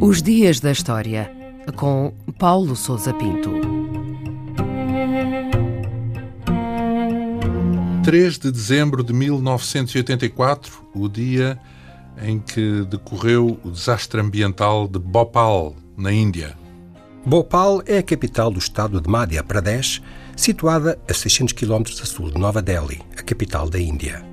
Os Dias da História, com Paulo Souza Pinto. 3 de dezembro de 1984, o dia em que decorreu o desastre ambiental de Bhopal, na Índia. Bhopal é a capital do estado de Madhya Pradesh, situada a 600 km a sul de Nova Delhi, a capital da Índia.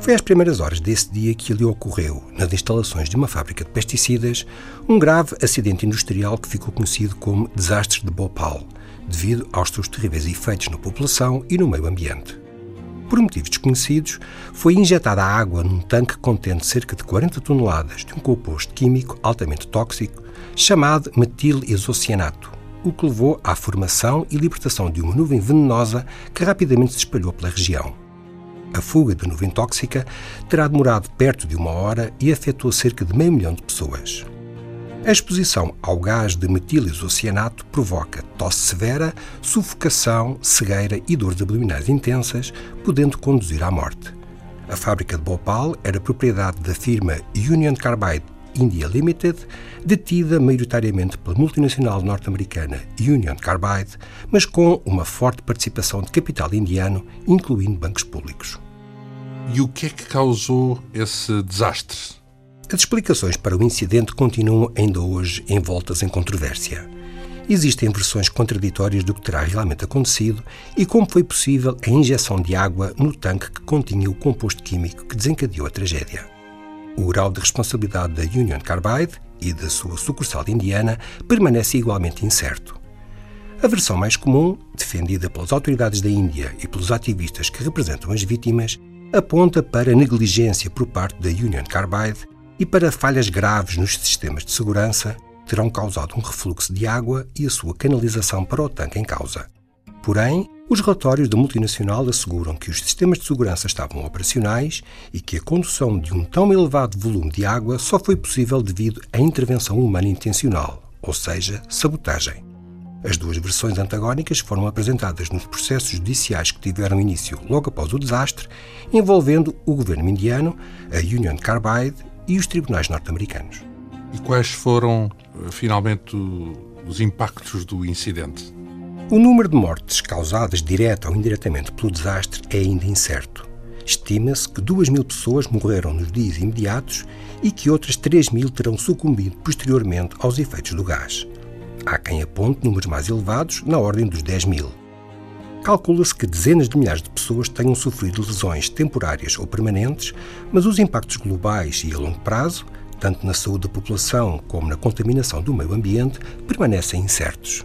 Foi às primeiras horas desse dia que ali ocorreu, nas instalações de uma fábrica de pesticidas, um grave acidente industrial que ficou conhecido como Desastre de Bhopal, devido aos seus terríveis efeitos na população e no meio ambiente. Por motivos desconhecidos, foi injetada água num tanque contendo cerca de 40 toneladas de um composto químico altamente tóxico chamado metil-isocianato, o que levou à formação e libertação de uma nuvem venenosa que rapidamente se espalhou pela região. A fuga da nuvem tóxica terá demorado perto de uma hora e afetou cerca de meio milhão de pessoas. A exposição ao gás de metil-isocianato provoca tosse severa, sufocação, cegueira e dores abdominais intensas, podendo conduzir à morte. A fábrica de Bhopal era propriedade da firma Union Carbide India Limited, detida maioritariamente pela multinacional norte-americana Union Carbide, mas com uma forte participação de capital indiano, incluindo bancos públicos. E o que é que causou esse desastre? As explicações para o incidente continuam ainda hoje envoltas em controvérsia. Existem versões contraditórias do que terá realmente acontecido e como foi possível a injeção de água no tanque que continha o composto químico que desencadeou a tragédia. O grau de responsabilidade da Union Carbide e da sua sucursal indiana permanece igualmente incerto. A versão mais comum, defendida pelas autoridades da Índia e pelos ativistas que representam as vítimas, aponta para negligência por parte da Union Carbide e para falhas graves nos sistemas de segurança terão causado um refluxo de água e a sua canalização para o tanque em causa. Porém, os relatórios da multinacional asseguram que os sistemas de segurança estavam operacionais e que a condução de um tão elevado volume de água só foi possível devido à intervenção humana intencional, ou seja, sabotagem. As duas versões antagónicas foram apresentadas nos processos judiciais que tiveram início logo após o desastre, envolvendo o governo indiano, a Union Carbide e os tribunais norte-americanos. E quais foram, finalmente, os impactos do incidente? O número de mortes causadas direta ou indiretamente pelo desastre é ainda incerto. Estima-se que 2 mil pessoas morreram nos dias imediatos e que outras 3 mil terão sucumbido posteriormente aos efeitos do gás. Há quem aponte números mais elevados, na ordem dos 10 mil. Calcula-se que dezenas de milhares de pessoas tenham sofrido lesões temporárias ou permanentes, mas os impactos globais e a longo prazo, tanto na saúde da população como na contaminação do meio ambiente, permanecem incertos.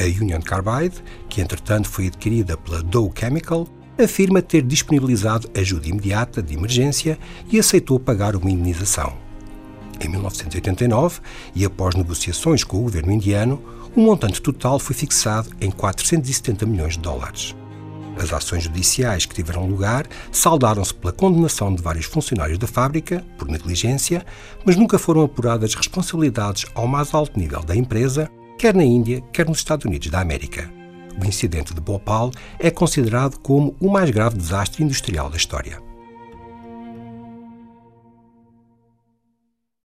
A Union Carbide, que entretanto foi adquirida pela Dow Chemical, afirma ter disponibilizado ajuda imediata de emergência e aceitou pagar uma indenização. Em 1989, e após negociações com o governo indiano, o montante total foi fixado em 470 milhões de dólares. As ações judiciais que tiveram lugar saldaram-se pela condenação de vários funcionários da fábrica por negligência, mas nunca foram apuradas responsabilidades ao mais alto nível da empresa quer na Índia, quer nos Estados Unidos da América. O incidente de Bhopal é considerado como o mais grave desastre industrial da história.